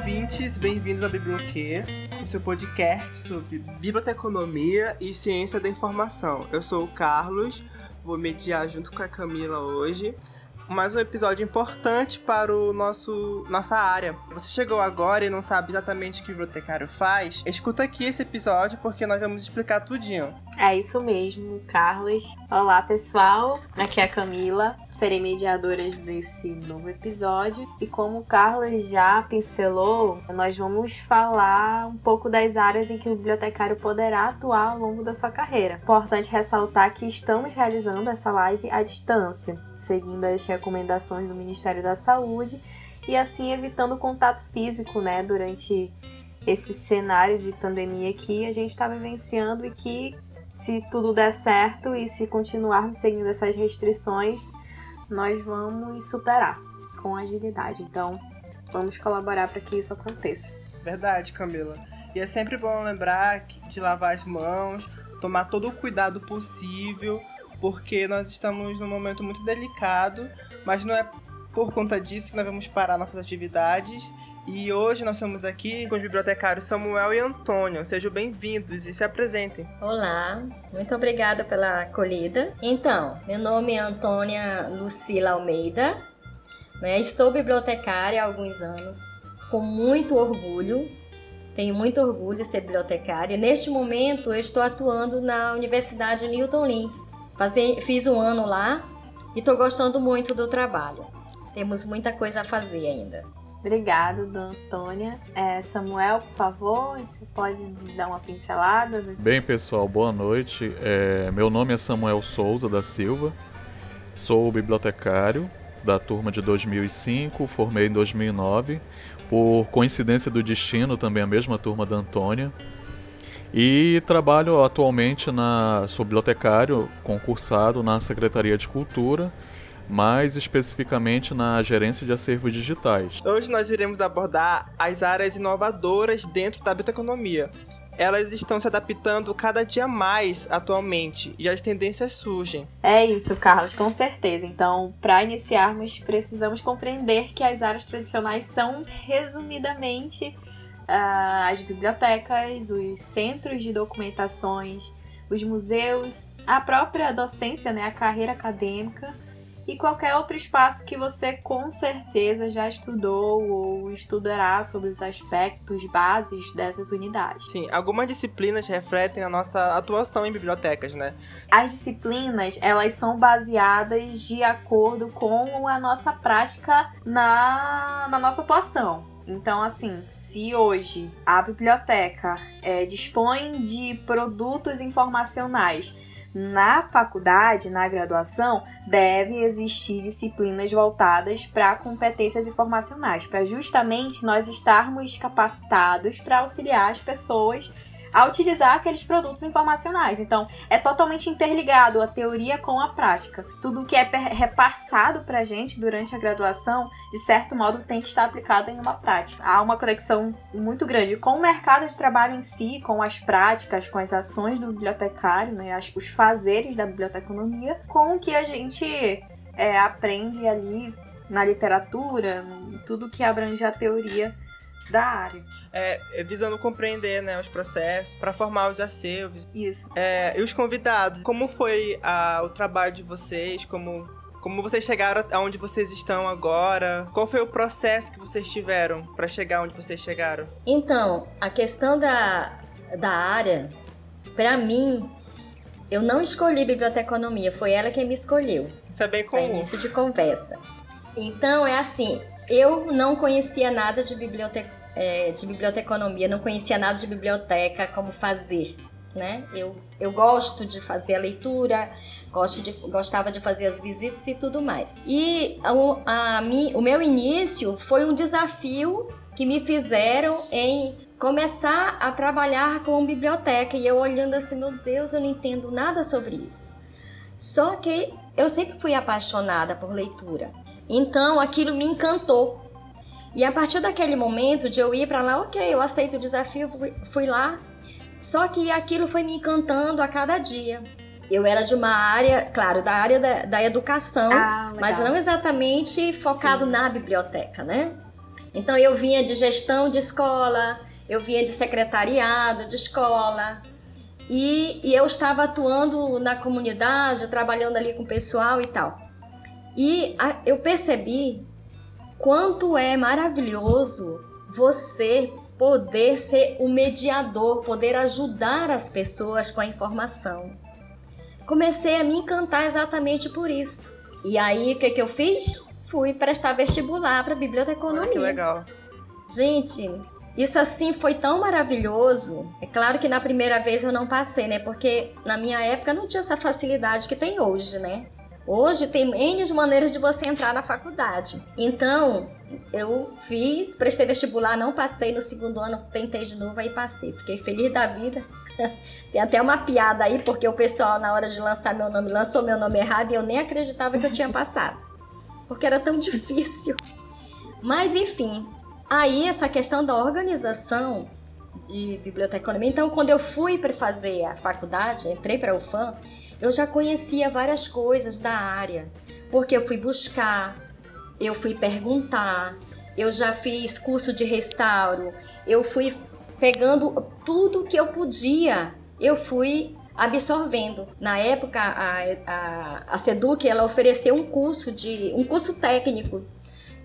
ouvintes, bem-vindos ao Biblioquê, o seu podcast sobre biblioteconomia e ciência da informação. Eu sou o Carlos, vou mediar junto com a Camila hoje mais um episódio importante para o nosso nossa área. Você chegou agora e não sabe exatamente o que o bibliotecário faz? Escuta aqui esse episódio porque nós vamos explicar tudinho. É isso mesmo, Carlos. Olá, pessoal. Aqui é a Camila. Serei mediadora desse novo episódio. E como o Carlos já pincelou, nós vamos falar um pouco das áreas em que o bibliotecário poderá atuar ao longo da sua carreira. Importante ressaltar que estamos realizando essa live à distância, seguindo as recomendações do Ministério da Saúde e assim evitando contato físico, né, durante esse cenário de pandemia que a gente está vivenciando e que se tudo der certo e se continuarmos seguindo essas restrições, nós vamos superar com agilidade. Então, vamos colaborar para que isso aconteça. Verdade, Camila. E é sempre bom lembrar de lavar as mãos, tomar todo o cuidado possível, porque nós estamos num momento muito delicado mas não é por conta disso que nós vamos parar nossas atividades. E hoje nós estamos aqui com os bibliotecários Samuel e Antônio. Sejam bem-vindos e se apresentem. Olá, muito obrigada pela acolhida. Então, meu nome é Antônia Lucila Almeida. Né? Estou bibliotecária há alguns anos, com muito orgulho. Tenho muito orgulho de ser bibliotecária. Neste momento, eu estou atuando na Universidade Newton Lins. Fiz um ano lá e estou gostando muito do trabalho. Temos muita coisa a fazer ainda. Obrigado, Dona Antônia. É, Samuel, por favor, você pode dar uma pincelada? Bem, pessoal, boa noite. É, meu nome é Samuel Souza da Silva, sou bibliotecário da turma de 2005, formei em 2009. Por coincidência do destino, também a mesma turma da Antônia. E trabalho atualmente na sou bibliotecário concursado na Secretaria de Cultura, mais especificamente na gerência de acervos digitais. Hoje nós iremos abordar as áreas inovadoras dentro da biblioteconomia. Elas estão se adaptando cada dia mais atualmente e as tendências surgem. É isso, Carlos, com certeza. Então, para iniciarmos, precisamos compreender que as áreas tradicionais são, resumidamente, as bibliotecas, os centros de documentações, os museus, a própria docência, né, a carreira acadêmica e qualquer outro espaço que você com certeza já estudou ou estudará sobre os aspectos bases dessas unidades. Sim, algumas disciplinas refletem a nossa atuação em bibliotecas, né? As disciplinas, elas são baseadas de acordo com a nossa prática na, na nossa atuação. Então, assim, se hoje a biblioteca é, dispõe de produtos informacionais na faculdade, na graduação, deve existir disciplinas voltadas para competências informacionais, para justamente nós estarmos capacitados para auxiliar as pessoas a utilizar aqueles produtos informacionais. Então, é totalmente interligado a teoria com a prática. Tudo que é repassado para a gente durante a graduação, de certo modo, tem que estar aplicado em uma prática. Há uma conexão muito grande com o mercado de trabalho em si, com as práticas, com as ações do bibliotecário, né, os fazeres da biblioteconomia, com o que a gente é, aprende ali na literatura, tudo que abrange a teoria da área. É, é, visando compreender né, os processos para formar os acervos. Isso. É, e os convidados, como foi a, o trabalho de vocês? Como, como vocês chegaram aonde vocês estão agora? Qual foi o processo que vocês tiveram para chegar onde vocês chegaram? Então, a questão da, da área, para mim, eu não escolhi biblioteconomia, foi ela quem me escolheu. Isso é bem comum. início de conversa. Então, é assim, eu não conhecia nada de biblioteca é, de biblioteconomia, não conhecia nada de biblioteca, como fazer. Né? Eu, eu gosto de fazer a leitura, gosto de, gostava de fazer as visitas e tudo mais. E a, a, o meu início foi um desafio que me fizeram em começar a trabalhar com biblioteca e eu olhando assim, meu Deus, eu não entendo nada sobre isso. Só que eu sempre fui apaixonada por leitura. Então aquilo me encantou. E a partir daquele momento de eu ir para lá, ok, eu aceito o desafio, fui, lá. Só que aquilo foi me encantando a cada dia. Eu era de uma área, claro, da área da, da educação, ah, mas não exatamente focado Sim. na biblioteca, né? Então eu vinha de gestão de escola, eu vinha de secretariado de escola, e, e, eu estava atuando na comunidade, trabalhando ali com o pessoal e tal. E a, eu percebi quanto é maravilhoso você poder ser o mediador, poder ajudar as pessoas com a informação. Comecei a me encantar exatamente por isso. E aí, o que, que eu fiz? Fui prestar vestibular para biblioteconomia. Olha que legal. Gente, isso assim foi tão maravilhoso. É claro que na primeira vez eu não passei, né? Porque na minha época não tinha essa facilidade que tem hoje, né? Hoje tem N maneiras de você entrar na faculdade. Então, eu fiz, prestei vestibular, não passei no segundo ano, tentei de novo, aí passei. Fiquei feliz da vida. Tem até uma piada aí, porque o pessoal, na hora de lançar meu nome, lançou meu nome errado e eu nem acreditava que eu tinha passado. Porque era tão difícil. Mas, enfim, aí essa questão da organização de biblioteconomia. Então, quando eu fui para fazer a faculdade, entrei para a UFAM, eu já conhecia várias coisas da área, porque eu fui buscar, eu fui perguntar, eu já fiz curso de restauro, eu fui pegando tudo que eu podia, eu fui absorvendo. Na época, a, a, a Seduc ela ofereceu um curso de um curso técnico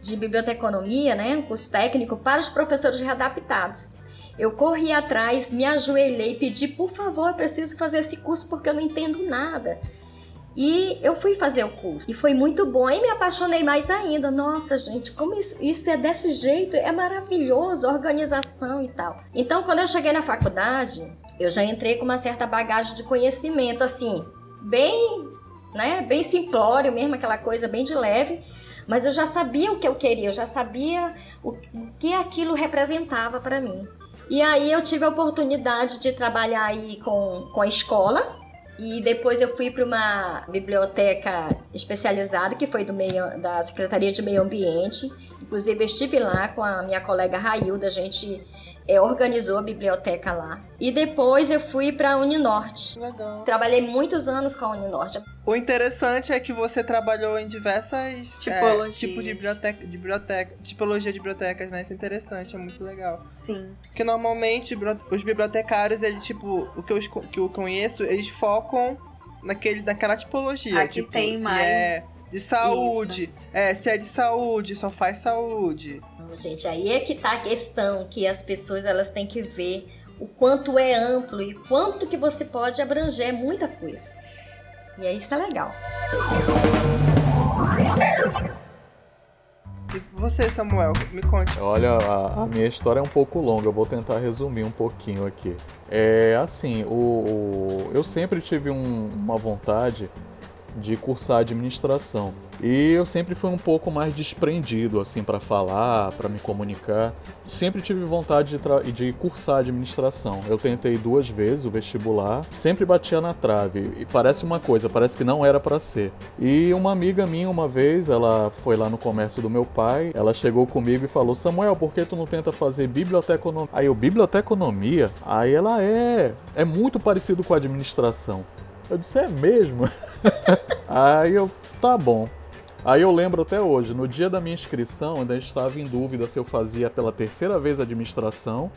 de biblioteconomia, né, um curso técnico para os professores readaptados. Eu corri atrás, me ajoelhei, pedi, por favor, eu preciso fazer esse curso porque eu não entendo nada. E eu fui fazer o curso. E foi muito bom. E me apaixonei mais ainda. Nossa, gente, como isso, isso é desse jeito? É maravilhoso, organização e tal. Então, quando eu cheguei na faculdade, eu já entrei com uma certa bagagem de conhecimento, assim, bem, né, bem simplório mesmo, aquela coisa bem de leve. Mas eu já sabia o que eu queria, eu já sabia o, o que aquilo representava para mim. E aí eu tive a oportunidade de trabalhar aí com, com a escola. E depois eu fui para uma biblioteca especializada que foi do meio, da Secretaria de Meio Ambiente. Inclusive estive lá com a minha colega Railda, a gente é, organizou a biblioteca lá. E depois eu fui para a Uninorte. Legal. Trabalhei muitos anos com a Uninorte. O interessante é que você trabalhou em diversas tipos é, tipo de biblioteca, de biblioteca, tipologia de bibliotecas, né? Isso é interessante, é muito legal. Sim. Porque normalmente os bibliotecários, eles tipo, o que eu, que eu conheço, eles focam naquele, naquela tipologia. Aqui tipo, tem mais. É de saúde. Isso. É, se é de saúde, só faz saúde. Não, gente, aí é que tá a questão que as pessoas elas têm que ver o quanto é amplo e quanto que você pode abranger muita coisa. E aí está legal. E você, Samuel, me conte. Olha, a, a, minha história é um pouco longa, eu vou tentar resumir um pouquinho aqui. É assim, o, o eu sempre tive um, uma vontade de cursar administração. E eu sempre fui um pouco mais desprendido assim para falar, para me comunicar. Sempre tive vontade de, de, cursar administração. Eu tentei duas vezes o vestibular, sempre batia na trave. E parece uma coisa, parece que não era para ser. E uma amiga minha uma vez, ela foi lá no comércio do meu pai, ela chegou comigo e falou: "Samuel, por que tu não tenta fazer biblioteconomia?" Aí eu biblioteconomia? Aí ela é, é muito parecido com a administração. Eu disse: "É mesmo?" Aí eu, tá bom. Aí eu lembro até hoje, no dia da minha inscrição, ainda estava em dúvida se eu fazia pela terceira vez administração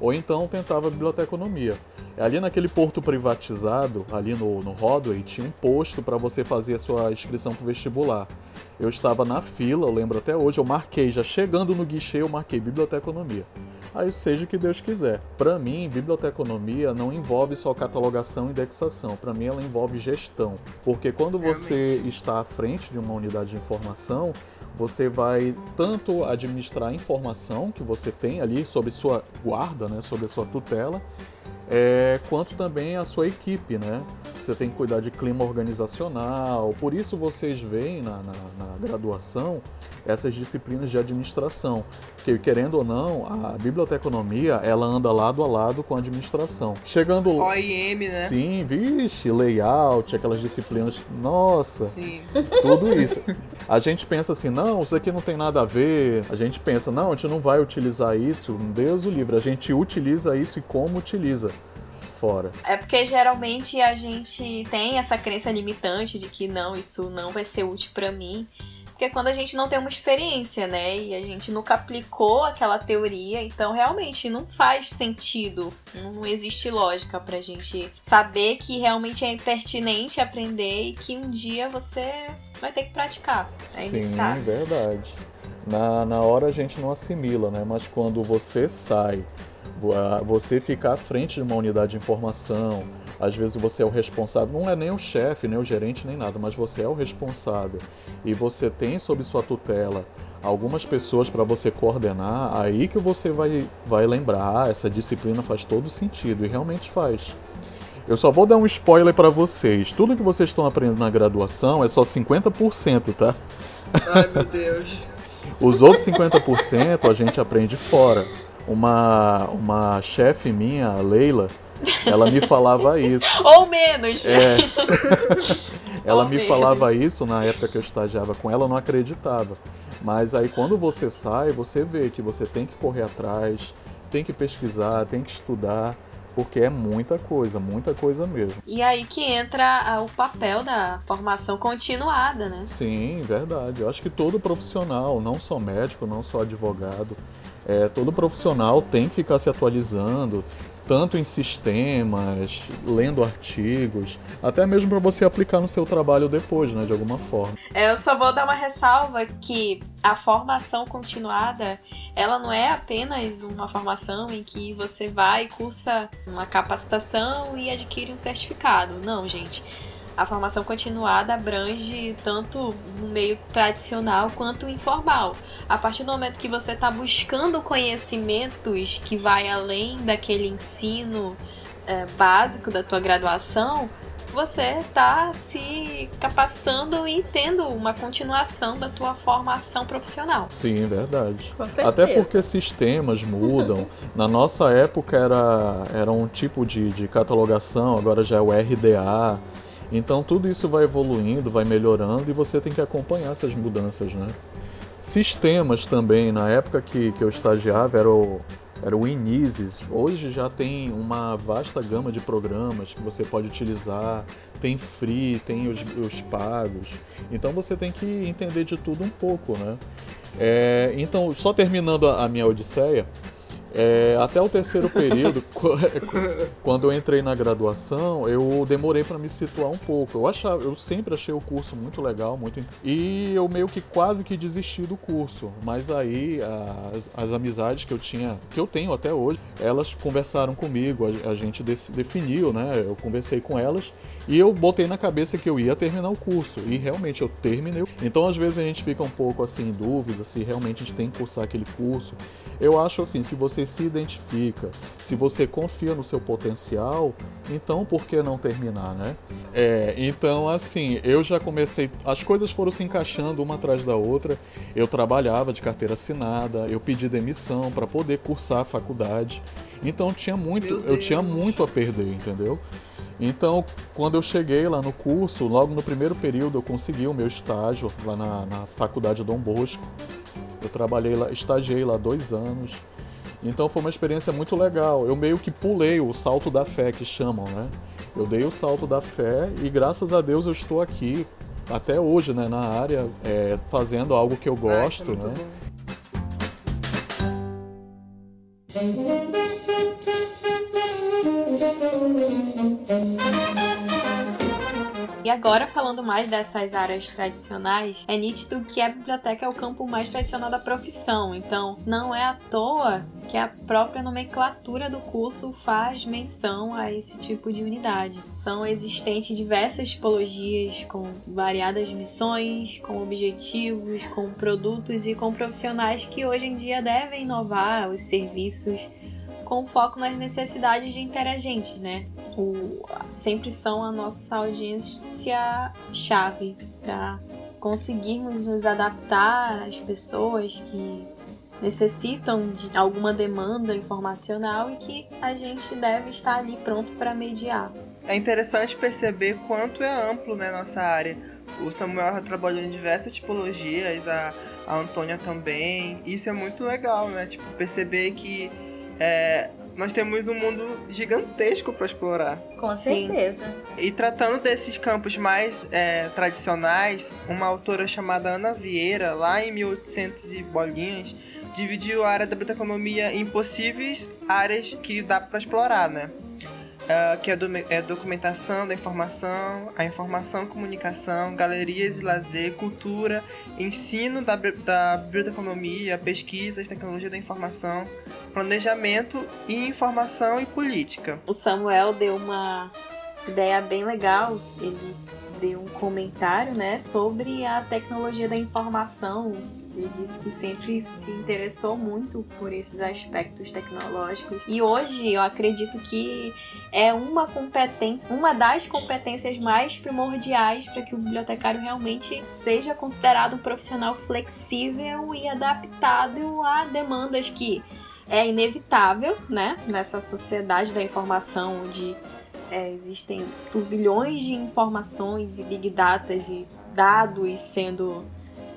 ou então tentava biblioteconomia. Ali naquele porto privatizado, ali no, no Rodway, tinha um posto para você fazer a sua inscrição para o vestibular. Eu estava na fila, eu lembro até hoje, eu marquei, já chegando no guichê, eu marquei biblioteconomia aí seja o que Deus quiser. Para mim, biblioteconomia não envolve só catalogação e indexação, para mim ela envolve gestão, porque quando você está à frente de uma unidade de informação, você vai tanto administrar a informação que você tem ali sob sua guarda, né, sob a sua tutela, é, quanto também a sua equipe, né? Você tem que cuidar de clima organizacional, por isso vocês veem na, na, na graduação essas disciplinas de administração, que querendo ou não, a biblioteconomia ela anda lado a lado com a administração. Chegando OIM, né? Sim, vixe, layout, aquelas disciplinas, nossa, Sim. tudo isso. A gente pensa assim, não, isso aqui não tem nada a ver. A gente pensa, não, a gente não vai utilizar isso. Deus o livre, a gente utiliza isso e como utiliza fora. É porque geralmente a gente tem essa crença limitante de que não, isso não vai ser útil para mim. Porque quando a gente não tem uma experiência, né, e a gente nunca aplicou aquela teoria, então realmente não faz sentido, não existe lógica pra gente saber que realmente é pertinente aprender e que um dia você vai ter que praticar. É Sim, verdade. Na, na hora a gente não assimila, né? Mas quando você sai, você fica à frente de uma unidade de informação, às vezes você é o responsável, não é nem o chefe, nem o gerente, nem nada, mas você é o responsável e você tem sob sua tutela algumas pessoas para você coordenar, aí que você vai, vai lembrar, ah, essa disciplina faz todo sentido e realmente faz. Eu só vou dar um spoiler para vocês. Tudo que vocês estão aprendendo na graduação é só 50%, tá? Ai, meu Deus. Os outros 50% a gente aprende fora. Uma, uma chefe minha, a Leila, ela me falava isso. Ou menos. É. ela Ou me menos. falava isso na época que eu estagiava com ela, eu não acreditava. Mas aí quando você sai, você vê que você tem que correr atrás, tem que pesquisar, tem que estudar, porque é muita coisa, muita coisa mesmo. E aí que entra o papel da formação continuada, né? Sim, verdade. Eu acho que todo profissional, não só médico, não só advogado, é, todo profissional tem que ficar se atualizando, tanto em sistemas, lendo artigos, até mesmo para você aplicar no seu trabalho depois, né, de alguma forma. É, eu só vou dar uma ressalva que a formação continuada, ela não é apenas uma formação em que você vai, cursa uma capacitação e adquire um certificado. Não, gente a formação continuada abrange tanto no meio tradicional quanto informal. A partir do momento que você está buscando conhecimentos que vai além daquele ensino é, básico da tua graduação, você está se capacitando e tendo uma continuação da tua formação profissional. Sim, verdade. Até porque sistemas mudam. Na nossa época era, era um tipo de, de catalogação, agora já é o RDA. Então tudo isso vai evoluindo, vai melhorando e você tem que acompanhar essas mudanças, né? Sistemas também, na época que, que eu estagiava era o, era o. Hoje já tem uma vasta gama de programas que você pode utilizar, tem free, tem os, os pagos. Então você tem que entender de tudo um pouco, né? É, então, só terminando a, a minha odisseia, é, até o terceiro período, quando eu entrei na graduação, eu demorei para me situar um pouco. Eu achava, eu sempre achei o curso muito legal, muito e eu meio que quase que desisti do curso. Mas aí as, as amizades que eu tinha, que eu tenho até hoje, elas conversaram comigo, a, a gente definiu, né? Eu conversei com elas e eu botei na cabeça que eu ia terminar o curso. E realmente eu terminei. Então às vezes a gente fica um pouco assim em dúvida se realmente a gente tem que cursar aquele curso. Eu acho assim, se você se identifica, se você confia no seu potencial, então por que não terminar, né? É, então assim, eu já comecei, as coisas foram se encaixando uma atrás da outra. Eu trabalhava de carteira assinada, eu pedi demissão para poder cursar a faculdade. Então tinha muito, eu tinha muito a perder, entendeu? Então, quando eu cheguei lá no curso, logo no primeiro período eu consegui o meu estágio lá na, na faculdade Dom Bosco. Eu trabalhei lá, estagiei lá dois anos. Então foi uma experiência muito legal. Eu meio que pulei o salto da fé que chamam, né? Eu dei o salto da fé e graças a Deus eu estou aqui até hoje, né, na área, é, fazendo algo que eu gosto, Ai, né? E agora, falando mais dessas áreas tradicionais, é nítido que a biblioteca é o campo mais tradicional da profissão. Então, não é à toa que a própria nomenclatura do curso faz menção a esse tipo de unidade. São existentes diversas tipologias com variadas missões, com objetivos, com produtos e com profissionais que hoje em dia devem inovar os serviços com foco nas necessidades de interagentes, né? O, sempre são a nossa audiência chave para conseguirmos nos adaptar às pessoas que necessitam de alguma demanda informacional e que a gente deve estar ali pronto para mediar. É interessante perceber quanto é amplo né, nossa área. O Samuel trabalhou em diversas tipologias, a, a Antônia também. Isso é muito legal, né? Tipo, perceber que é, nós temos um mundo gigantesco para explorar. Com certeza. E tratando desses campos mais é, tradicionais, uma autora chamada Ana Vieira, lá em 1800 e bolinhas, dividiu a área da biblioteconomia em possíveis áreas que dá para explorar, né? Uh, que é, do, é documentação da informação, a informação, comunicação, galerias e lazer, cultura, ensino da, da biblioteconomia, pesquisas, tecnologia da informação, planejamento e informação e política. O Samuel deu uma ideia bem legal, ele deu um comentário né, sobre a tecnologia da informação ele disse que sempre se interessou muito por esses aspectos tecnológicos. E hoje eu acredito que é uma competência, uma das competências mais primordiais para que o bibliotecário realmente seja considerado um profissional flexível e adaptado a demandas que é inevitável, né, nessa sociedade da informação onde é, existem turbilhões de informações e big data e dados sendo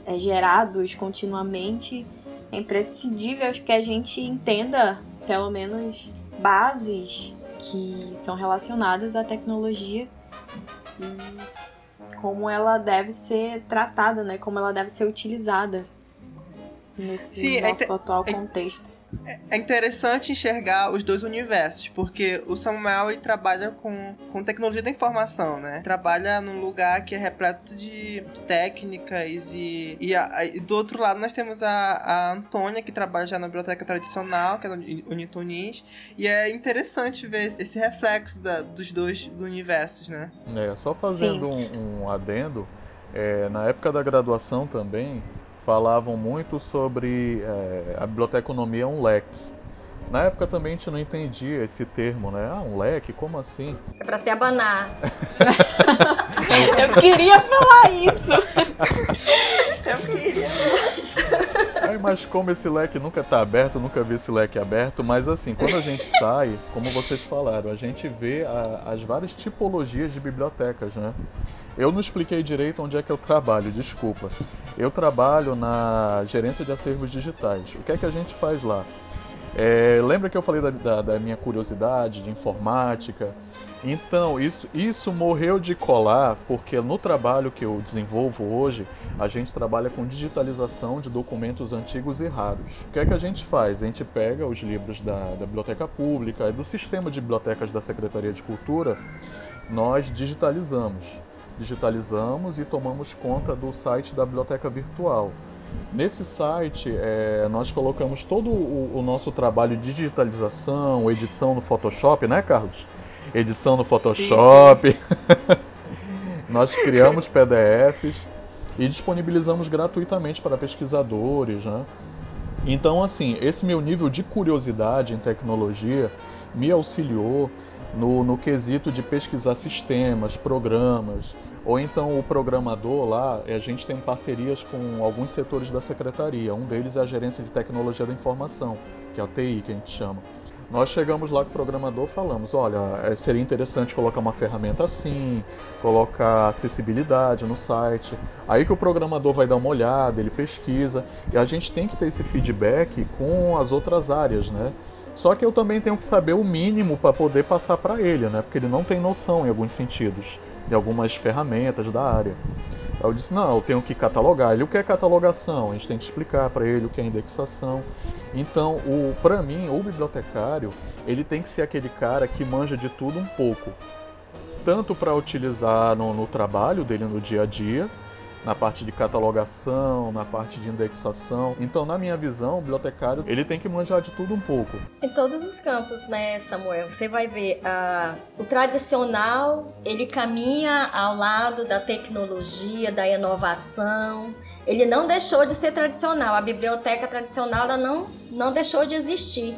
é, gerados continuamente, é imprescindível que a gente entenda, pelo menos, bases que são relacionadas à tecnologia e como ela deve ser tratada, né? Como ela deve ser utilizada nesse Sim, é nosso é atual contexto. É interessante enxergar os dois universos, porque o Samuel ele trabalha com, com tecnologia da informação, né? Trabalha num lugar que é repleto de técnicas e, e, a, e do outro lado nós temos a, a Antônia, que trabalha já na biblioteca tradicional, que é o Unitunis, e é interessante ver esse, esse reflexo da, dos dois universos, né? É, só fazendo um, um, adendo, é, na época da graduação também, falavam muito sobre é, a biblioteconomia é um leque. Na época também a gente não entendia esse termo, né? Ah, um leque? Como assim? É para se abanar. Eu queria falar isso. Eu queria. Ai, mas como esse leque nunca está aberto, nunca vi esse leque aberto, mas assim, quando a gente sai, como vocês falaram, a gente vê a, as várias tipologias de bibliotecas, né? Eu não expliquei direito onde é que eu trabalho, desculpa. Eu trabalho na gerência de acervos digitais. O que é que a gente faz lá? É, lembra que eu falei da, da, da, minha curiosidade de informática? Então, isso, isso morreu de colar porque no trabalho que eu desenvolvo hoje, a gente trabalha com digitalização de documentos antigos e raros. O que é que a gente faz? A gente pega os livros da, da Biblioteca Pública, do sistema de bibliotecas da Secretaria de Cultura, nós digitalizamos digitalizamos e tomamos conta do site da biblioteca virtual. Nesse site, é, nós colocamos todo o, o, nosso trabalho de digitalização, edição no Photoshop, né, Carlos? Edição no Photoshop. Sim, sim. nós criamos PDFs e disponibilizamos gratuitamente para pesquisadores, né? Então, assim, esse meu nível de curiosidade em tecnologia me auxiliou no, no quesito de pesquisar sistemas, programas, ou então o programador lá, a gente tem parcerias com alguns setores da secretaria. Um deles é a gerência de tecnologia da informação, que é a TI que a gente chama. Nós chegamos lá com o programador falamos, olha, é, seria interessante colocar uma ferramenta assim, colocar acessibilidade no site. Aí que o programador vai dar uma olhada, ele pesquisa, e a gente tem que ter esse feedback com as outras áreas, né? Só que eu também tenho que saber o mínimo para poder passar para ele, né? Porque ele não tem noção em alguns sentidos de algumas ferramentas da área. Eu disse: "Não, eu tenho que catalogar". Ele o que é catalogação? A gente tem que explicar para ele o que é indexação. Então, o para mim, o bibliotecário, ele tem que ser aquele cara que manja de tudo um pouco. Tanto para utilizar no, no trabalho dele no dia a dia, na parte de catalogação, na parte de indexação. Então, na minha visão, o bibliotecário ele tem que manjar de tudo um pouco. Em todos os campos, né, Samuel? Você vai ver uh, o tradicional ele caminha ao lado da tecnologia, da inovação. Ele não deixou de ser tradicional. A biblioteca tradicional ela não não deixou de existir.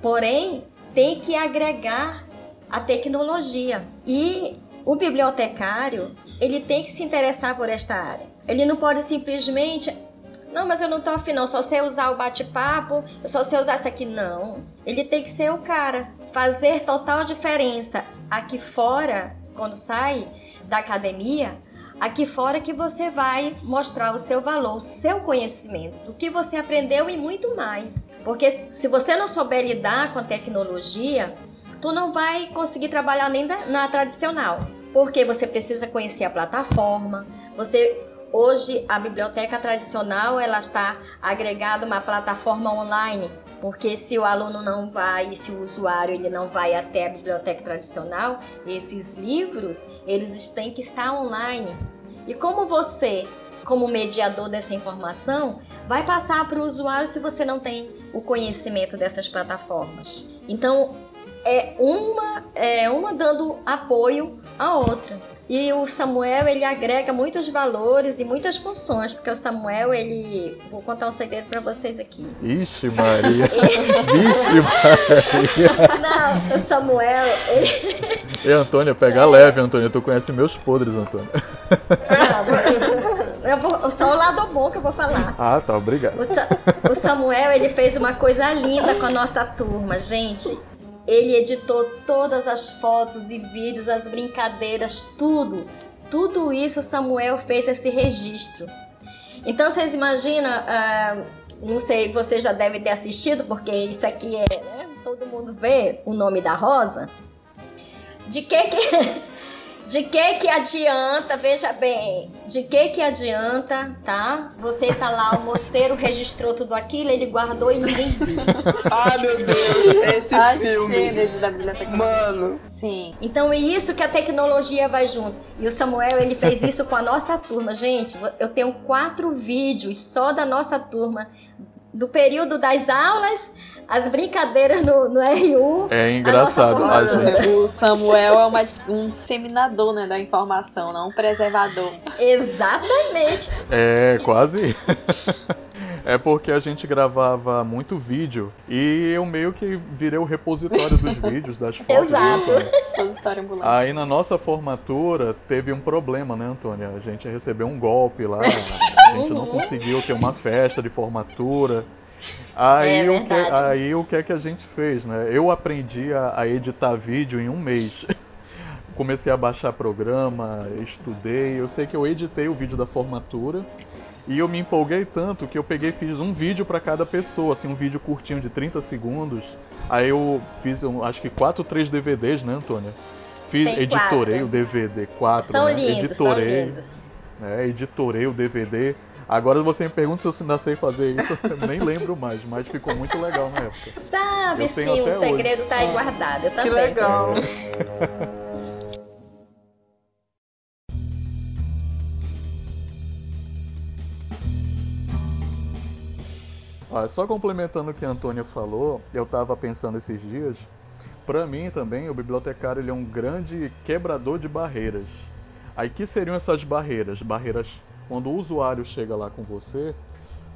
Porém, tem que agregar a tecnologia. E o bibliotecário, ele tem que se interessar por esta área. Ele não pode simplesmente, não, mas eu não tô afim, não, só sei usar o bate-papo, eu só sei usar isso aqui. Não. Ele tem que ser o cara, fazer total diferença aqui fora, quando sai da academia, aqui fora que você vai mostrar o seu valor, o seu conhecimento, o que você aprendeu e muito mais. Porque se você não souber lidar com a tecnologia, tu não vai conseguir trabalhar nem na tradicional. Porque você precisa conhecer a plataforma, você Hoje a biblioteca tradicional ela está agregada uma plataforma online, porque se o aluno não vai, se o usuário ele não vai até a biblioteca tradicional, esses livros eles têm que estar online. E como você, como mediador dessa informação, vai passar para o usuário se você não tem o conhecimento dessas plataformas? Então é uma é uma dando apoio à outra. E o Samuel, ele agrega muitos valores e muitas funções, porque o Samuel, ele... Vou contar um segredo para vocês aqui. Ixi, Maria! Ixi, Maria! Não, o Samuel, ele... E Antônia, pega é. leve, Antônia. Tu conhece meus podres, Antônia. Não, eu vou, só o lado bom que eu vou falar. Ah, tá, obrigado. O, o Samuel, ele fez uma coisa linda com a nossa turma, gente. Ele editou todas as fotos e vídeos, as brincadeiras, tudo. Tudo isso Samuel fez esse registro. Então vocês imaginam, uh, não sei, você já deve ter assistido, porque isso aqui é, né, todo mundo vê o nome da Rosa. De que que De que que adianta, veja bem, de que que adianta, tá? Você tá lá, o mosteiro registrou tudo aquilo, ele guardou e ninguém viu. ah, meu Deus, esse A filme. da biblioteca. Mano. Sim. Então é isso que a tecnologia vai junto. E o Samuel, ele fez isso com a nossa turma. Gente, eu tenho quatro vídeos só da nossa turma do período das aulas, as brincadeiras no, no RU. É engraçado. A gente... O Samuel é uma, um disseminador né, da informação, não um preservador. Exatamente. É, quase. É porque a gente gravava muito vídeo e eu meio que virei o repositório dos vídeos, das fotos. Exato. Repositório ambulante. Aí na nossa formatura teve um problema, né, Antônia? A gente recebeu um golpe lá, a gente não conseguiu ter uma festa de formatura. Aí, é o que, aí o que é que a gente fez, né? Eu aprendi a, a editar vídeo em um mês. Comecei a baixar programa, estudei. Eu sei que eu editei o vídeo da formatura e eu me empolguei tanto que eu peguei e fiz um vídeo para cada pessoa, assim, um vídeo curtinho de 30 segundos. Aí eu fiz, um, acho que quatro, três DVDs, né, Antônia? Fiz, Tem editorei quatro. o DVD, quatro, são né? Lindos, editorei, são lindos. Né, editorei o DVD. Agora você me pergunta se eu ainda sei fazer isso, eu nem lembro mais, mas ficou muito legal na época. Sabe sim, o segredo hoje. tá aí guardado, eu também. Que legal! só complementando o que a Antônia falou, eu estava pensando esses dias, para mim também o bibliotecário ele é um grande quebrador de barreiras. Aí que seriam essas barreiras? Barreiras quando o usuário chega lá com você,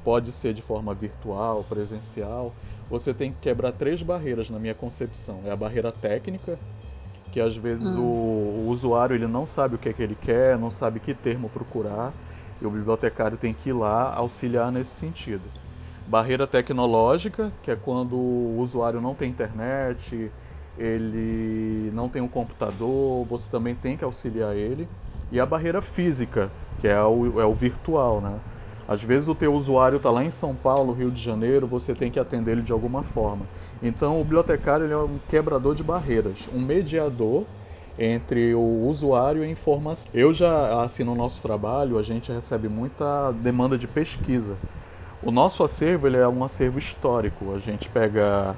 pode ser de forma virtual, presencial. Você tem que quebrar três barreiras na minha concepção. É a barreira técnica, que às vezes hum. o, o, usuário ele não sabe o que é que ele quer, não sabe que termo procurar, e o bibliotecário tem que ir lá auxiliar nesse sentido. Barreira tecnológica, que é quando o usuário não tem internet, ele não tem um computador, você também tem que auxiliar ele. E a barreira física, que é o, é o virtual, né? Às vezes o teu usuário está lá em São Paulo, Rio de Janeiro, você tem que atender ele de alguma forma. Então o bibliotecário é um quebrador de barreiras, um mediador entre o usuário e a informação. Eu já, assim, no nosso trabalho, a gente recebe muita demanda de pesquisa. O nosso acervo ele é um acervo histórico. A gente pega.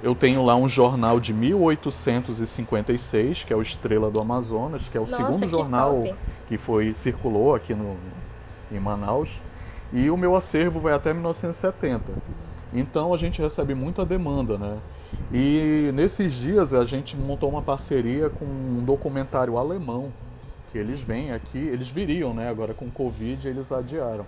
Eu tenho lá um jornal de 1856, que é o Estrela do Amazonas, que é o Nossa, segundo que jornal top. que foi circulou aqui no, em Manaus. E o meu acervo vai até 1970. Então a gente recebe muita demanda, né? E nesses dias a gente montou uma parceria com um documentário alemão, que eles vêm aqui, eles viriam, né? Agora com Covid eles adiaram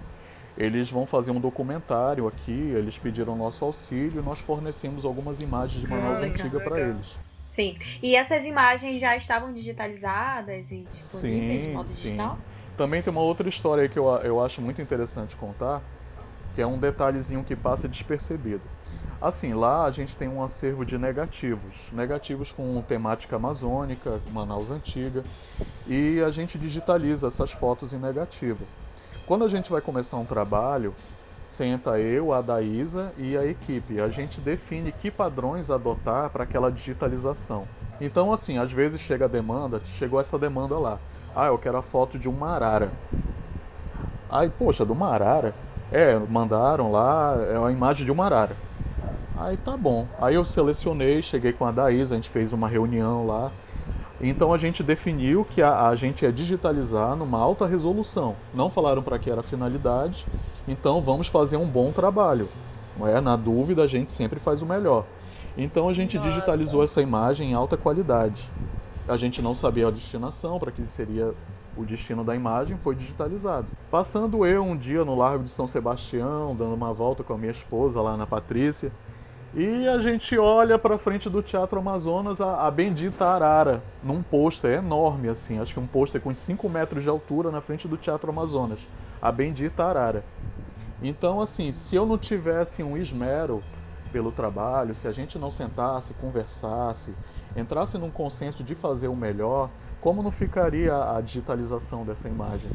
eles vão fazer um documentário aqui, eles pediram nosso auxílio e nós fornecemos algumas imagens de Manaus antiga para eles. Sim. E essas imagens já estavam digitalizadas e disponíveis sim, de modo sim. digital? Também tem uma outra história que eu, eu acho muito interessante contar, que é um detalhezinho que passa despercebido. Assim, lá a gente tem um acervo de negativos, negativos com temática amazônica, Manaus antiga, e a gente digitaliza essas fotos em negativo. Quando a gente vai começar um trabalho, senta eu, a Daísa e a equipe. A gente define que padrões adotar para aquela digitalização. Então, assim, às vezes chega a demanda, chegou essa demanda lá. Ah, eu quero a foto de uma arara. Aí, poxa, de uma arara? É, mandaram lá, é uma imagem de uma arara. Aí tá bom. Aí eu selecionei, cheguei com a Daísa, a gente fez uma reunião lá. Então a gente definiu que a, a gente ia digitalizar numa alta resolução. Não falaram para que era a finalidade, então vamos fazer um bom trabalho. É? Na dúvida, a gente sempre faz o melhor. Então a gente Nossa. digitalizou essa imagem em alta qualidade. A gente não sabia a destinação, para que seria o destino da imagem, foi digitalizado. Passando eu um dia no Largo de São Sebastião, dando uma volta com a minha esposa lá na Patrícia, e a gente olha para frente do Teatro Amazonas a, a bendita arara, num pôster enorme, assim, acho que um pôster com 5 metros de altura na frente do Teatro Amazonas. A bendita arara. Então, assim, se eu não tivesse um esmero pelo trabalho, se a gente não sentasse, conversasse, entrasse num consenso de fazer o melhor, como não ficaria a digitalização dessa imagem?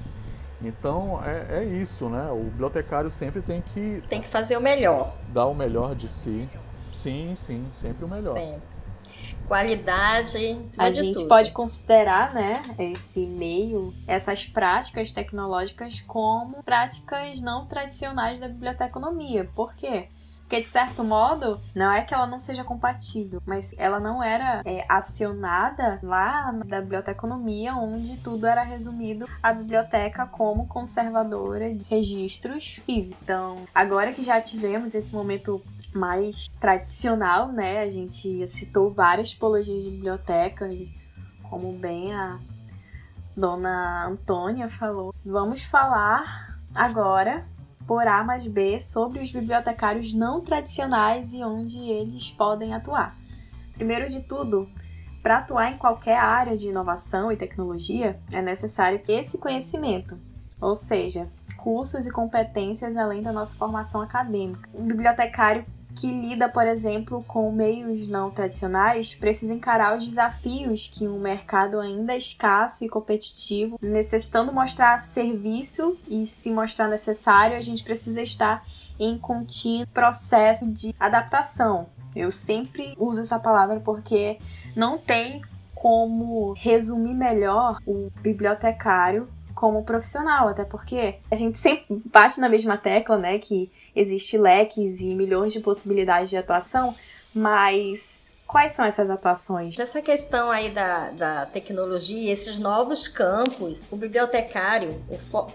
Então é, é, isso, né? O bibliotecário sempre tem que. Tem que fazer o melhor. Dar o melhor de si. Sim, sim, sempre o melhor. Sempre. Qualidade. A gente tudo. pode considerar, né, esse meio, essas práticas tecnológicas como práticas não tradicionais da biblioteconomia. Por quê? Porque, de certo modo, não é que ela não seja compatível, mas ela não era é, acionada lá na biblioteconomia, onde tudo era resumido à biblioteca como conservadora de registros físicos. Então, agora que já tivemos esse momento mais tradicional, né? A gente citou várias tipologias de biblioteca, como bem a dona Antônia falou. Vamos falar agora, por A mais B, sobre os bibliotecários não tradicionais e onde eles podem atuar. Primeiro de tudo, para atuar em qualquer área de inovação e tecnologia, é necessário esse conhecimento, ou seja, cursos e competências além da nossa formação acadêmica. Um bibliotecário que lida, por exemplo, com meios não tradicionais, precisa encarar os desafios que um mercado ainda escasso e competitivo, necessitando mostrar serviço e se mostrar necessário, a gente precisa estar em contínuo processo de adaptação. Eu sempre uso essa palavra porque não tem como resumir melhor o bibliotecário como profissional, até porque a gente sempre bate na mesma tecla, né, que existe leques e milhões de possibilidades de atuação, mas quais são essas atuações? Essa questão aí da, da tecnologia, esses novos campos, o bibliotecário,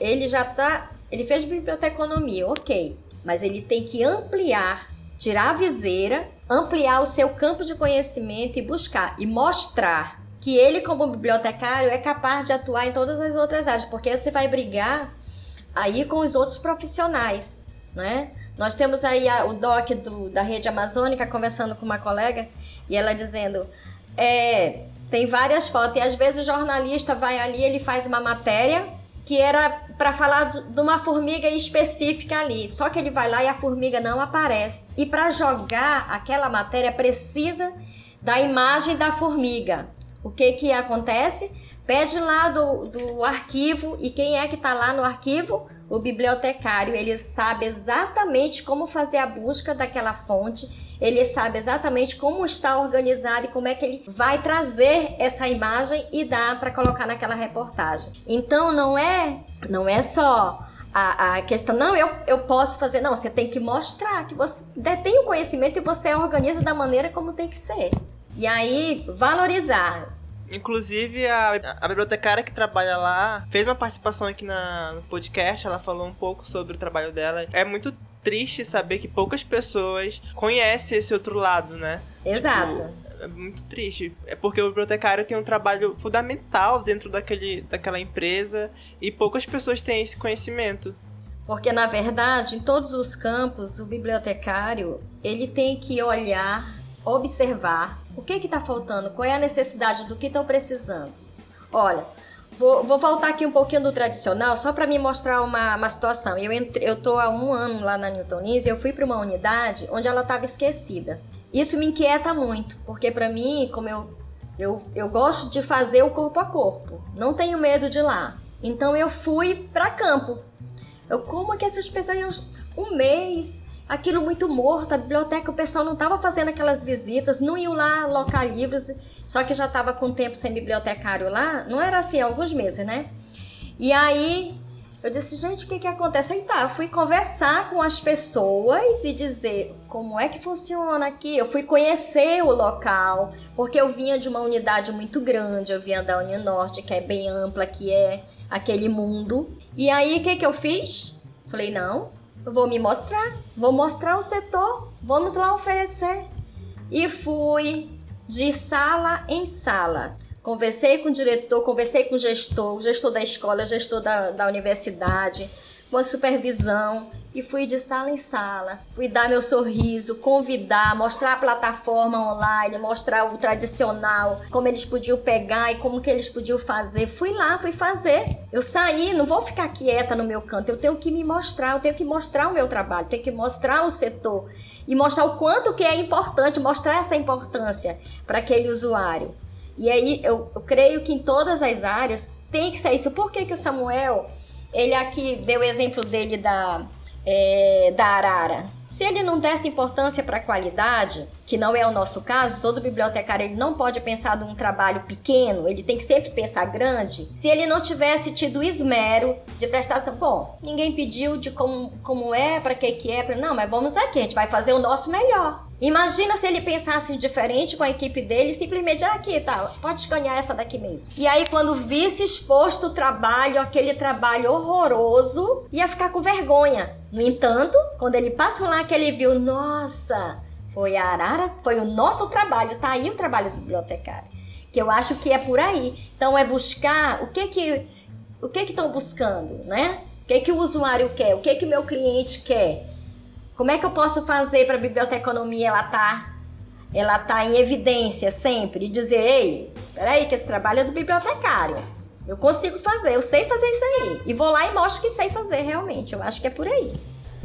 ele já está, ele fez biblioteconomia, ok, mas ele tem que ampliar, tirar a viseira, ampliar o seu campo de conhecimento e buscar e mostrar que ele, como bibliotecário, é capaz de atuar em todas as outras áreas, porque você vai brigar aí com os outros profissionais né? Nós temos aí a, o doc do, da rede amazônica conversando com uma colega e ela dizendo, é, tem várias fotos e às vezes o jornalista vai ali, ele faz uma matéria que era para falar de, uma formiga específica ali, só que ele vai lá e a formiga não aparece. E para jogar aquela matéria precisa da imagem da formiga. O que que acontece? Pede lá do, do arquivo e quem é que está lá no arquivo? O bibliotecário ele sabe exatamente como fazer a busca daquela fonte, ele sabe exatamente como está organizado e como é que ele vai trazer essa imagem e dar para colocar naquela reportagem. Então não é não é só a, a, questão, não, eu, eu posso fazer, não, você tem que mostrar que você tem o conhecimento e você organiza da maneira como tem que ser. E aí, valorizar Inclusive, a, a bibliotecária que trabalha lá fez uma participação aqui na, no podcast. Ela falou um pouco sobre o trabalho dela. É muito triste saber que poucas pessoas conhecem esse outro lado, né? Exato. Tipo, é muito triste. É porque o bibliotecário tem um trabalho fundamental dentro daquele, daquela empresa e poucas pessoas têm esse conhecimento. Porque na verdade, em todos os campos, o bibliotecário ele tem que olhar, observar o que está faltando? Qual é a necessidade do que estão precisando? Olha, Vou, vou, voltar aqui um pouquinho do tradicional, só para me mostrar uma, uma situação. Eu tô há um ano lá na Newtonese, eu fui para uma unidade onde ela estava esquecida. Isso me inquieta muito, porque para mim, como eu, eu, eu gosto de fazer o corpo a corpo, não tenho medo de ir lá. Então eu fui para campo. Eu como que essas pessoas um mês aquilo muito morto, a biblioteca, o pessoal não estava fazendo aquelas visitas, não iam lá locar livros, só que já estava com tempo sem bibliotecário lá, não era assim, alguns meses, né? E aí eu disse, gente, o que que acontece? Aí tá, eu fui conversar com as pessoas e dizer como é que funciona aqui. Eu fui conhecer o local, porque eu vinha de uma unidade muito grande, eu vinha da Uninorte, que é bem ampla, que é aquele mundo. E aí o que que eu fiz? Falei, não, vou me mostrar, vou mostrar o setor, vamos lá oferecer. E fui de sala em sala. Conversei com o diretor, conversei com o gestor, gestor da escola, gestor da, da universidade, com a supervisão e fui de sala em sala, fui dar meu sorriso, convidar, mostrar a plataforma online, mostrar o tradicional, como eles podiam pegar e como que eles podiam fazer. Fui lá, fui fazer. Eu saí, não vou ficar quieta no meu canto, eu tenho que me mostrar, eu tenho que mostrar o meu trabalho, tenho que mostrar o setor e mostrar o quanto que é importante, mostrar essa importância para aquele usuário. E aí eu, eu creio que em todas as áreas tem que ser isso. Por que, que o Samuel, ele aqui deu o exemplo dele da é, da arara. Se ele não desse importância para a qualidade, que não é o nosso caso, todo bibliotecário ele não pode pensar num trabalho pequeno, ele tem que sempre pensar grande. Se ele não tivesse tido esmero de prestar bom, ninguém pediu de como, como é, para que que é, não, mas vamos aqui, a gente vai fazer o nosso melhor. Imagina se ele pensasse diferente com a equipe dele, simplesmente, ah, aqui, tá, pode escanear essa daqui mesmo. E aí, quando visse exposto o trabalho, aquele trabalho horroroso, ia ficar com vergonha. No entanto, quando ele passou lá, que ele viu, nossa, foi a Arara, foi o nosso trabalho, tá aí o trabalho do bibliotecário. Que eu acho que é por aí. Então, é buscar o que que o que que estão buscando, né? O que que o usuário quer? O que que meu cliente quer? Como é que eu posso fazer para a biblioteconomia ela tá, ela tá em evidência sempre e dizer, ei, peraí, que esse trabalho é do bibliotecário. Eu consigo fazer, eu sei fazer isso aí. E vou lá e mostro que sei fazer realmente. Eu acho que é por aí.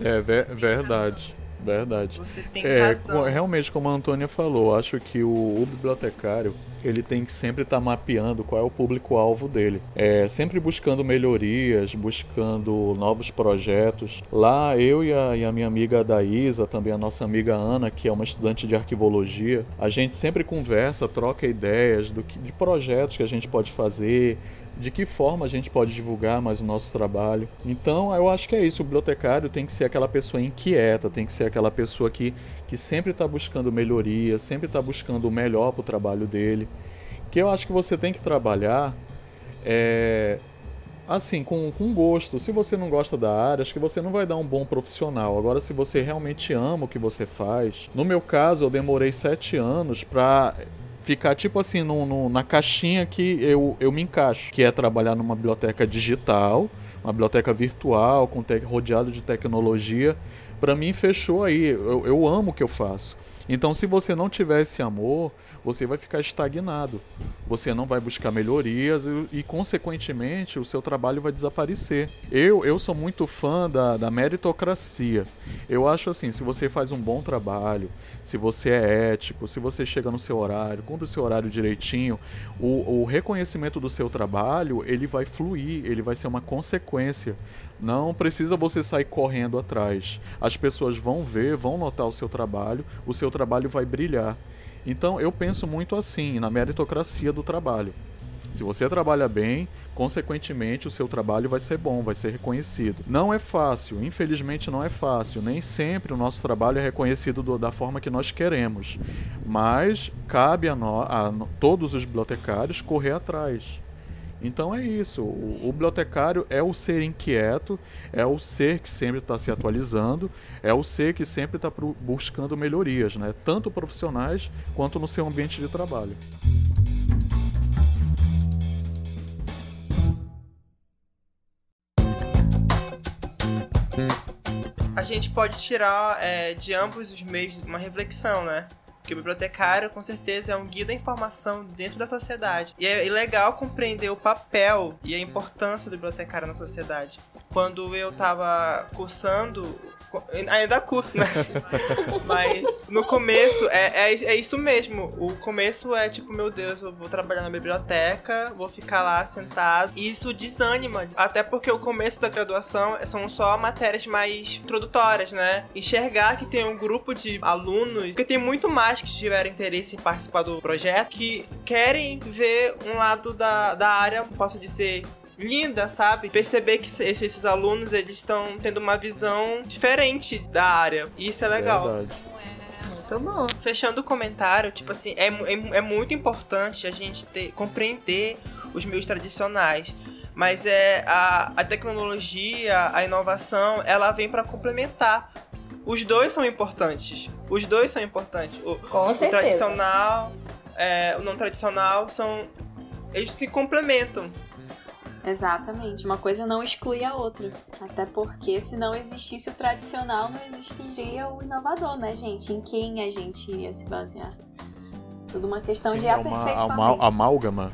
É verdade. Verdade. Você tem é, razão. Realmente, como a Antônia falou, acho que o, o bibliotecário ele tem que sempre estar tá mapeando qual é o público-alvo dele. É, sempre buscando melhorias, buscando novos projetos. Lá, eu e a, e a minha amiga Daísa, também a nossa amiga Ana, que é uma estudante de arquivologia, a gente sempre conversa, troca ideias do que, de projetos que a gente pode fazer, de que forma a gente pode divulgar mais o nosso trabalho. Então, eu acho que é isso. O bibliotecário tem que ser aquela pessoa inquieta, tem que ser aquela pessoa que, que sempre está buscando melhoria, sempre está buscando o melhor para o trabalho dele. Que eu acho que você tem que trabalhar é, assim, com, com gosto. Se você não gosta da área, acho que você não vai dar um bom profissional. Agora, se você realmente ama o que você faz. No meu caso, eu demorei sete anos para ficar tipo assim no, no, na caixinha que eu, eu me encaixo, que é trabalhar numa biblioteca digital, uma biblioteca virtual, com rodeado de tecnologia. Para mim fechou aí. Eu, eu amo o que eu faço. Então, se você não tiver esse amor, você vai ficar estagnado. Você não vai buscar melhorias e, e, consequentemente, o seu trabalho vai desaparecer. Eu, eu sou muito fã da, da meritocracia. Eu acho assim: se você faz um bom trabalho, se você é ético, se você chega no seu horário, cumpre o seu horário direitinho, o, o reconhecimento do seu trabalho ele vai fluir, ele vai ser uma consequência. Não precisa você sair correndo atrás. As pessoas vão ver, vão notar o seu trabalho, o seu trabalho vai brilhar. Então eu penso muito assim, na meritocracia do trabalho. Se você trabalha bem, consequentemente o seu trabalho vai ser bom, vai ser reconhecido. Não é fácil, infelizmente não é fácil. Nem sempre o nosso trabalho é reconhecido do, da forma que nós queremos. Mas cabe a, no, a todos os bibliotecários correr atrás. Então é isso. O, o, bibliotecário é o ser inquieto, é o ser que sempre está se atualizando, é o ser que sempre está buscando melhorias, né? tanto profissionais quanto no seu ambiente de trabalho. A gente pode tirar é, de ambos os meios uma reflexão, né? Porque o bibliotecário, com certeza, é um guia da informação dentro da sociedade. E é legal compreender o papel e a importância do bibliotecário na sociedade. Quando eu tava cursando Ainda curso, né? Mas no começo é, é, é, isso mesmo. O começo é tipo, meu Deus, eu vou trabalhar na biblioteca, vou ficar lá sentado. E isso desanima. Até porque o começo da graduação são só matérias mais introdutórias, né? Enxergar que tem um grupo de alunos, que tem muito mais que tiveram interesse em participar do projeto, que querem ver um lado da, da área, posso dizer, linda, sabe? Perceber que esses, esses alunos eles estão tendo uma visão diferente da área. E isso é legal. Verdade. Muito bom. Fechando o comentário, tipo assim, é, é, é muito importante a gente ter, compreender os meios tradicionais. Mas é a, a tecnologia, a inovação, ela vem para complementar. Os dois são importantes. Os dois são importantes. O, Com certeza. o tradicional, é, o não tradicional são. Eles se complementam. Exatamente. Uma coisa não exclui a outra. Até porque se não existisse o tradicional, não existiria o inovador, né, gente? Em quem a gente ia se basear? Tudo uma questão Sim, de é aperfeiçoamento. uma amálgama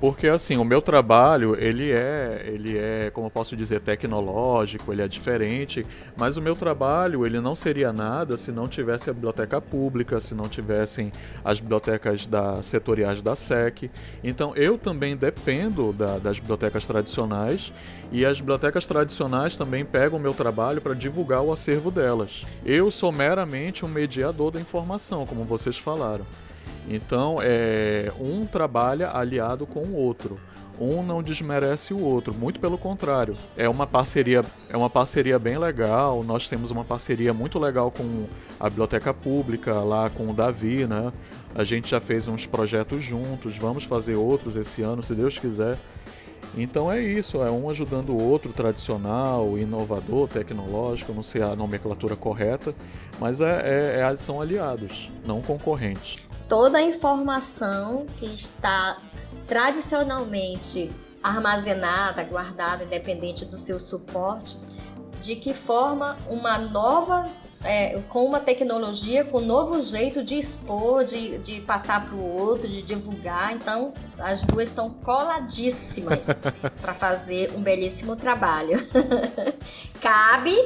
porque assim, o meu trabalho, ele é, ele é, como eu posso dizer, tecnológico, ele é diferente, mas o meu trabalho, ele não seria nada se não tivesse a biblioteca pública, se não tivessem as bibliotecas da, setoriais da SEC. Então, eu também dependo da, das bibliotecas tradicionais e as bibliotecas tradicionais também pegam o meu trabalho para divulgar o acervo delas. Eu sou meramente um mediador da informação, como vocês falaram. Então, é, um trabalha aliado com o outro. Um não desmerece o outro, muito pelo contrário. É uma parceria, é uma parceria bem legal. Nós temos uma parceria muito legal com a biblioteca pública lá com o Davi, né? A gente já fez uns projetos juntos, vamos fazer outros esse ano, se Deus quiser. Então é isso, é um ajudando o outro, tradicional, inovador, tecnológico, não sei a nomenclatura correta, mas é, é, é são aliados, não concorrentes toda a informação que está tradicionalmente armazenada, guardada, independente do seu suporte, de que forma uma nova, é, com uma tecnologia, com um novo jeito de expor, de, de passar para o outro, de divulgar. Então, as duas estão coladíssimas para fazer um belíssimo trabalho. cabe,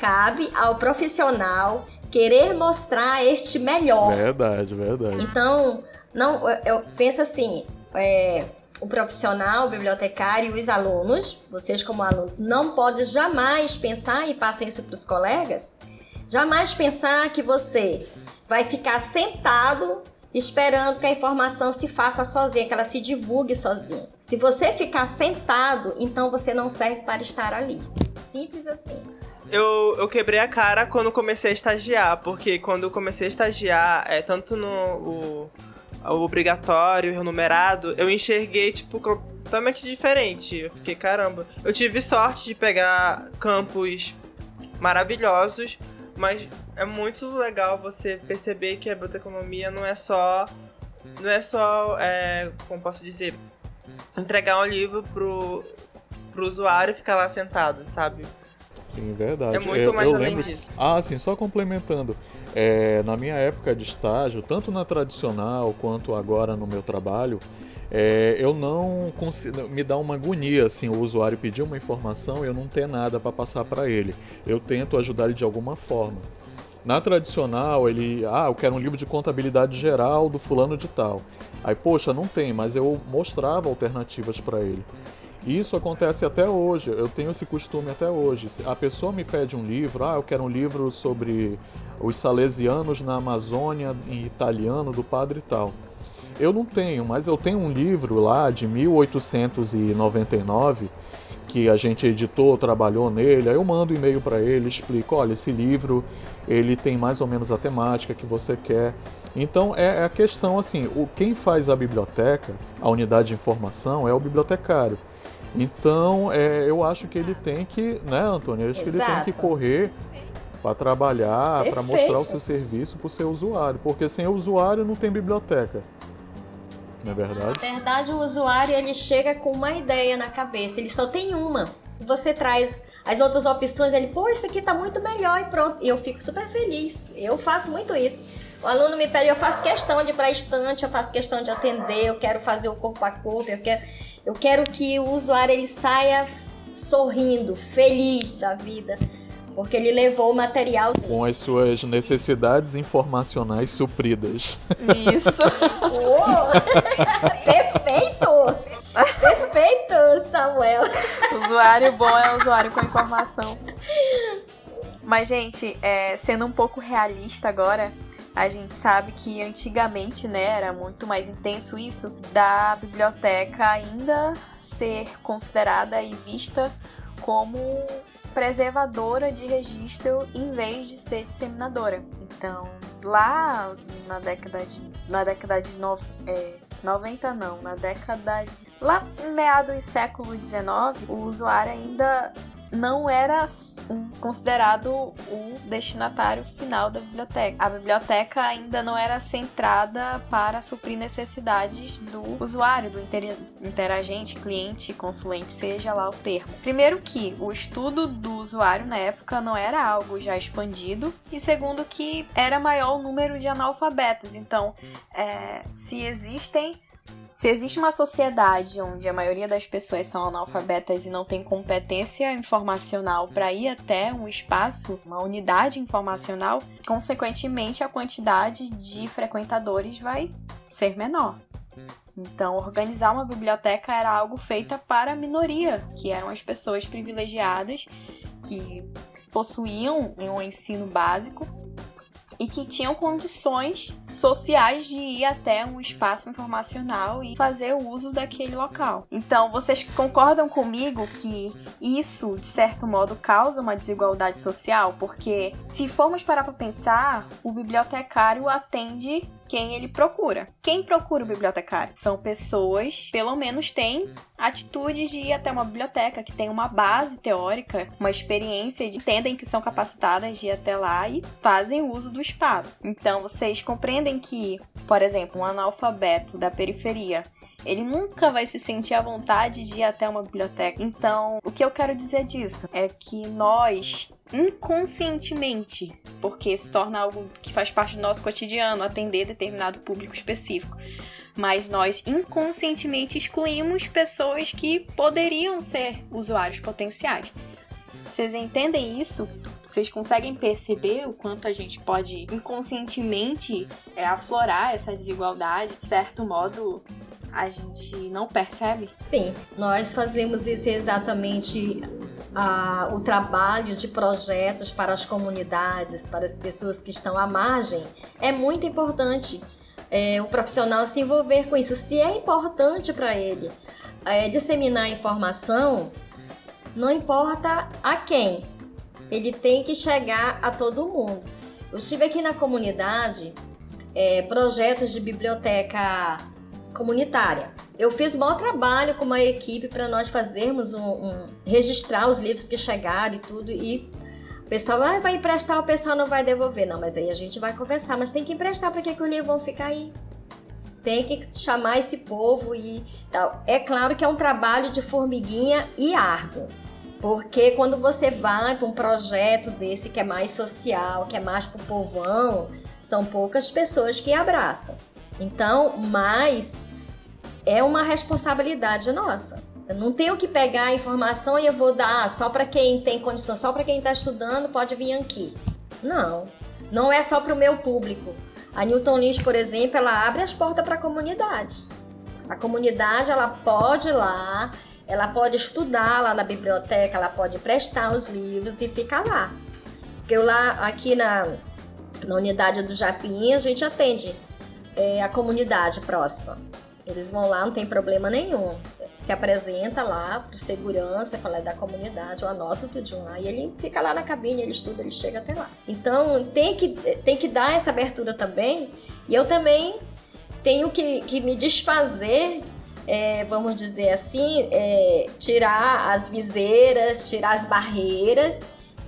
cabe ao profissional querer mostrar este melhor. Verdade, verdade. Então, não, eu penso assim, é, o profissional, o bibliotecário e os alunos, vocês como alunos, não podem jamais pensar, e passem isso para os colegas, jamais pensar que você vai ficar sentado esperando que a informação se faça sozinha, que ela se divulgue sozinha. Se você ficar sentado, então você não serve para estar ali. Simples assim eu, eu quebrei a cara quando comecei a estagiar, porque quando eu comecei a estagiar, é, tanto no o, o obrigatório e o numerado, eu enxerguei, tipo, completamente diferente. Eu fiquei, caramba. Eu tive sorte de pegar campos maravilhosos, mas é muito legal você perceber que a biblioteconomia não é só. Não é só, é, como posso dizer, entregar um livro pro, pro usuário ficar lá sentado, sabe? Sim, verdade. É muito eu, mais eu além lembro... disso. Ah, sim, só complementando. É, na minha época de estágio, tanto na tradicional quanto agora no meu trabalho, é, eu não consigo me dá uma agonia assim o usuário pedir uma informação e eu não ter nada para passar para ele. Eu tento ajudar ele de alguma forma. Na tradicional, ele, ah, eu quero um livro de contabilidade geral do fulano de tal. Aí, poxa, não tem, mas eu mostrava alternativas para ele. Isso acontece até hoje, eu tenho esse costume até hoje. A pessoa me pede um livro, ah, eu quero um livro sobre os salesianos na Amazônia em italiano do padre tal. Eu não tenho, mas eu tenho um livro lá de 1899 que a gente editou, trabalhou nele. Aí eu mando um e-mail para ele, explico, olha, esse livro ele tem mais ou menos a temática que você quer. Então é, é a questão assim, o quem faz a biblioteca, a unidade de informação é o bibliotecário. Então, é, eu acho que ele tem que, né, Antônio? Eu acho Exato. que ele tem que correr para trabalhar, para mostrar o seu serviço para o seu usuário, porque sem o usuário não tem biblioteca. Não é verdade? Na verdade, o usuário ele chega com uma ideia na cabeça, ele só tem uma. Você traz as outras opções, ele, pô, isso aqui tá muito melhor e pronto. E eu fico super feliz. Eu faço muito isso. O aluno me pede, eu faço questão de ir para estante, eu faço questão de atender, eu quero fazer o corpo a corpo, eu quero, eu quero que o usuário ele saia sorrindo, feliz da vida, porque ele levou o material dele. Com as suas necessidades informacionais supridas. Isso. Perfeito! Perfeito, Samuel. Usuário bom é usuário com informação. Mas, gente, é, sendo um pouco realista agora, a gente sabe que antigamente, né, era muito mais intenso isso, da biblioteca ainda ser considerada e vista como preservadora de registro em vez de ser disseminadora. Então, lá na década de, na década de no, é, 90 não, na década de, lá meados do século 19, o usuário ainda não era considerado o destinatário final da biblioteca. A biblioteca ainda não era centrada para suprir necessidades do usuário, do interagente, cliente, consulente, seja lá o termo. Primeiro que o estudo do usuário na época não era algo já expandido e segundo que era maior o número de analfabetos. Então, é, se existem se existe uma sociedade onde a maioria das pessoas são analfabetas e não tem competência informacional para ir até um espaço, uma unidade informacional, consequentemente a quantidade de frequentadores vai ser menor. Então, organizar uma biblioteca era algo feito para a minoria, que eram as pessoas privilegiadas que possuíam um ensino básico e que tinham condições sociais de ir até um espaço informacional e fazer o uso daquele local. Então, vocês concordam comigo que isso, de certo modo, causa uma desigualdade social? Porque se formos parar para pensar, o bibliotecário atende quem ele procura. Quem procura o bibliotecário? São pessoas, pelo menos têm atitudes de ir até uma biblioteca, que tem uma base teórica, uma experiência, e entendem que são capacitadas de ir até lá e fazem uso do espaço. Então, vocês compreendem que, por exemplo, um analfabeto da periferia ele nunca vai se sentir à vontade de ir até uma biblioteca. Então, o que eu quero dizer disso é que nós inconscientemente, porque se torna algo que faz parte do nosso cotidiano, atender determinado público específico. Mas nós inconscientemente excluímos pessoas que poderiam ser usuários potenciais. Vocês entendem isso? Vocês conseguem perceber o quanto a gente pode inconscientemente é, aflorar essa desigualdade, de certo modo, a gente não percebe? Sim, nós fazemos isso exatamente ah, o trabalho de projetos para as comunidades, para as pessoas que estão à margem, é muito importante é, o profissional se envolver com isso. Se é importante para ele é, disseminar informação, não importa a quem, ele tem que chegar a todo mundo. Eu estive aqui na comunidade, é, projetos de biblioteca comunitária. Eu fiz bom trabalho com uma equipe para nós fazermos um, um, registrar os livros que chegaram e tudo e o pessoal ah, vai emprestar, o pessoal não vai devolver. Não, mas aí a gente vai conversar, mas tem que emprestar para que, que os livros vão ficar aí. Tem que chamar esse povo e tal. É claro que é um trabalho de formiguinha e árduo. Porque quando você vai para um projeto desse que é mais social, que é mais pro povão, são poucas pessoas que abraçam. Então, mas é uma responsabilidade nossa. Eu não tenho que pegar a informação e eu vou dar só para quem tem condição, só para quem está estudando pode vir aqui. Não, não é só para o meu público. A Newton Lins, por exemplo, ela abre as portas para a comunidade. A comunidade ela pode ir lá, ela pode estudar lá na biblioteca, ela pode prestar os livros e ficar lá. Porque eu lá aqui na, na unidade do Japim a gente atende é, a comunidade próxima. Eles vão lá, não tem problema nenhum. Se apresenta lá para segurança, fala é da comunidade, eu anoto tudo lá. E ele fica lá na cabine, ele estuda, ele chega até lá. Então tem que, tem que dar essa abertura também. E eu também tenho que, que me desfazer é, vamos dizer assim, é, tirar as viseiras, tirar as barreiras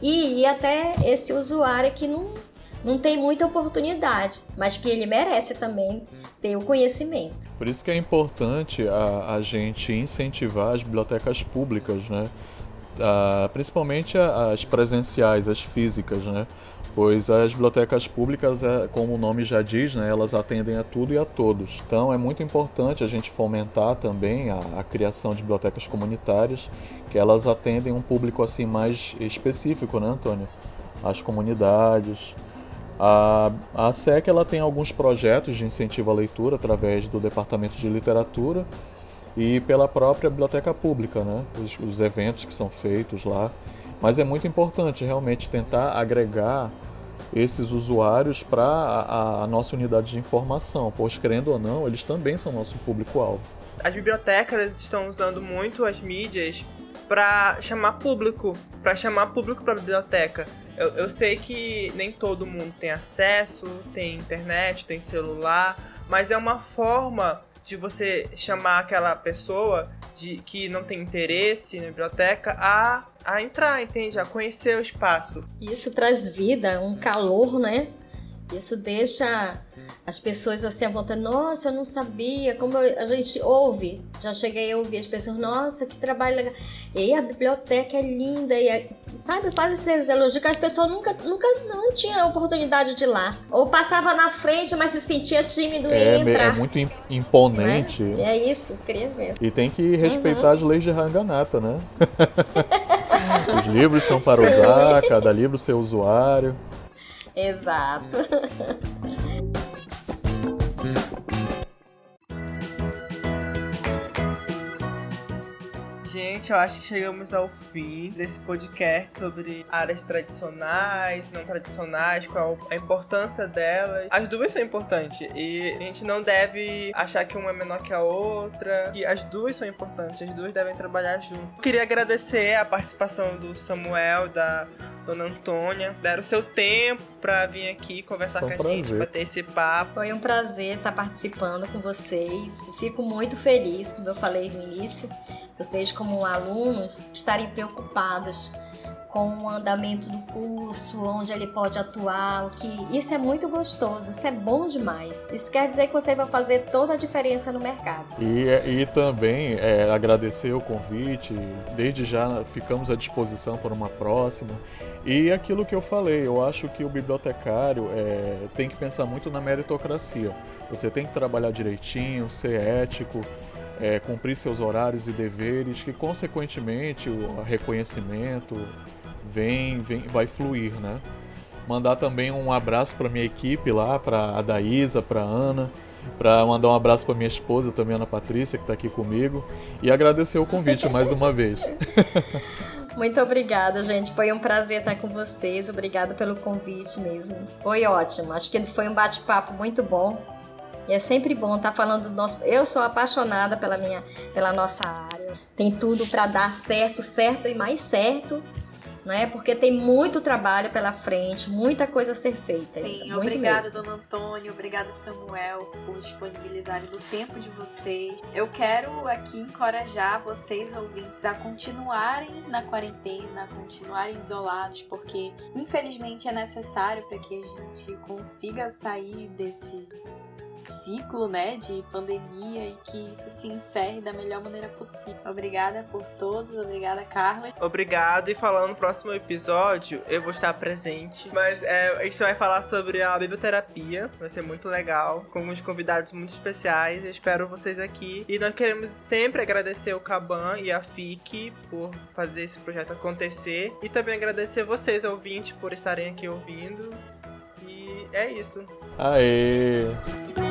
e ir até esse usuário que não, não tem muita oportunidade, mas que ele merece também ter o conhecimento. Por isso que é importante a, a gente incentivar as bibliotecas públicas, né? principalmente as presenciais, as físicas, né? pois as bibliotecas públicas, é, como o nome já diz, né, elas atendem a tudo e a todos. Então é muito importante a gente fomentar também a, a criação de bibliotecas comunitárias, que elas atendem um público assim mais específico, né, Antônio? As comunidades. A, a SEC ela tem alguns projetos de incentivo à leitura através do Departamento de Literatura e pela própria biblioteca pública, né? os, os eventos que são feitos lá. Mas é muito importante realmente tentar agregar esses usuários para a, a, nossa unidade de informação, pois querendo ou não, eles também são nosso público-alvo. As bibliotecas estão usando muito as mídias para chamar público, para chamar público para a biblioteca. Eu, eu sei que nem todo mundo tem acesso, tem internet, tem celular, mas é uma forma de você chamar aquela pessoa de que não tem interesse na biblioteca a, a entrar, entende? A conhecer o espaço. Isso traz vida, um calor, né? Isso deixa as pessoas assim à vontade. Nossa, eu não sabia. Como a gente ouve, já cheguei a ouvir as pessoas. Nossa, que trabalho legal. E a biblioteca é linda. E é, sabe, faz esses elogios que as pessoas nunca, nunca não tinham a oportunidade de ir lá. Ou passava na frente, mas se sentia tímido é, em entrar. É muito imponente. É, é isso, queria ver. E tem que respeitar uhum. as leis de Ranganata, né? Os livros são para usar, cada livro seu usuário. Exato. Gente, eu acho que chegamos ao fim desse podcast sobre áreas tradicionais, não tradicionais, qual a importância delas. As duas são importantes e a gente não deve achar que uma é menor que a outra, que as duas são importantes, as duas devem trabalhar junto. Queria agradecer a participação do Samuel, da Dona Antônia, deram seu tempo para vir aqui conversar com a prazer. gente, bater esse papo. Foi um prazer estar participando com vocês. Fico muito feliz, como eu falei no início, vocês como alunos estarem preocupados com o andamento do curso, onde ele pode atuar, o que isso é muito gostoso, isso é bom demais. Isso quer dizer que você vai fazer toda a diferença no mercado. E, e também é, agradecer o convite, desde já ficamos à disposição para uma próxima. E aquilo que eu falei, eu acho que o bibliotecário é, tem que pensar muito na meritocracia. Você tem que trabalhar direitinho, ser ético, é, cumprir seus horários e deveres, que consequentemente o reconhecimento vem, vem vai fluir, né? Mandar também um abraço para minha equipe lá, para a Daísa, para Ana, para mandar um abraço para minha esposa também, Ana Patrícia, que está aqui comigo, e agradecer o convite mais uma vez. Muito obrigada, gente. Foi um prazer estar com vocês. Obrigada pelo convite mesmo. Foi ótimo. Acho que foi um bate-papo muito bom. E é sempre bom estar falando do nosso. Eu sou apaixonada pela minha, pela nossa área. Tem tudo para dar certo, certo e mais certo né? Porque tem muito trabalho pela frente, muita coisa a ser feita. Sim, obrigada, dona Antônio, obrigada, Samuel, por disponibilizarem do tempo de vocês. Eu quero aqui encorajar vocês, ouvintes, a continuarem na quarentena, a continuarem isolados, porque infelizmente é necessário para que a gente consiga sair desse ciclo, né, de pandemia e que isso se encerre da melhor maneira possível. Obrigada por todos, obrigada, Carla. Obrigado, e falando no próximo episódio, eu vou estar presente, mas é, a gente vai falar sobre a biblioterapia, vai ser muito legal, com uns convidados muito especiais, eu espero vocês aqui. E nós queremos sempre agradecer o Caban e a FIC por fazer esse projeto acontecer, e também agradecer vocês, ouvintes, por estarem aqui ouvindo. E é isso. Aê!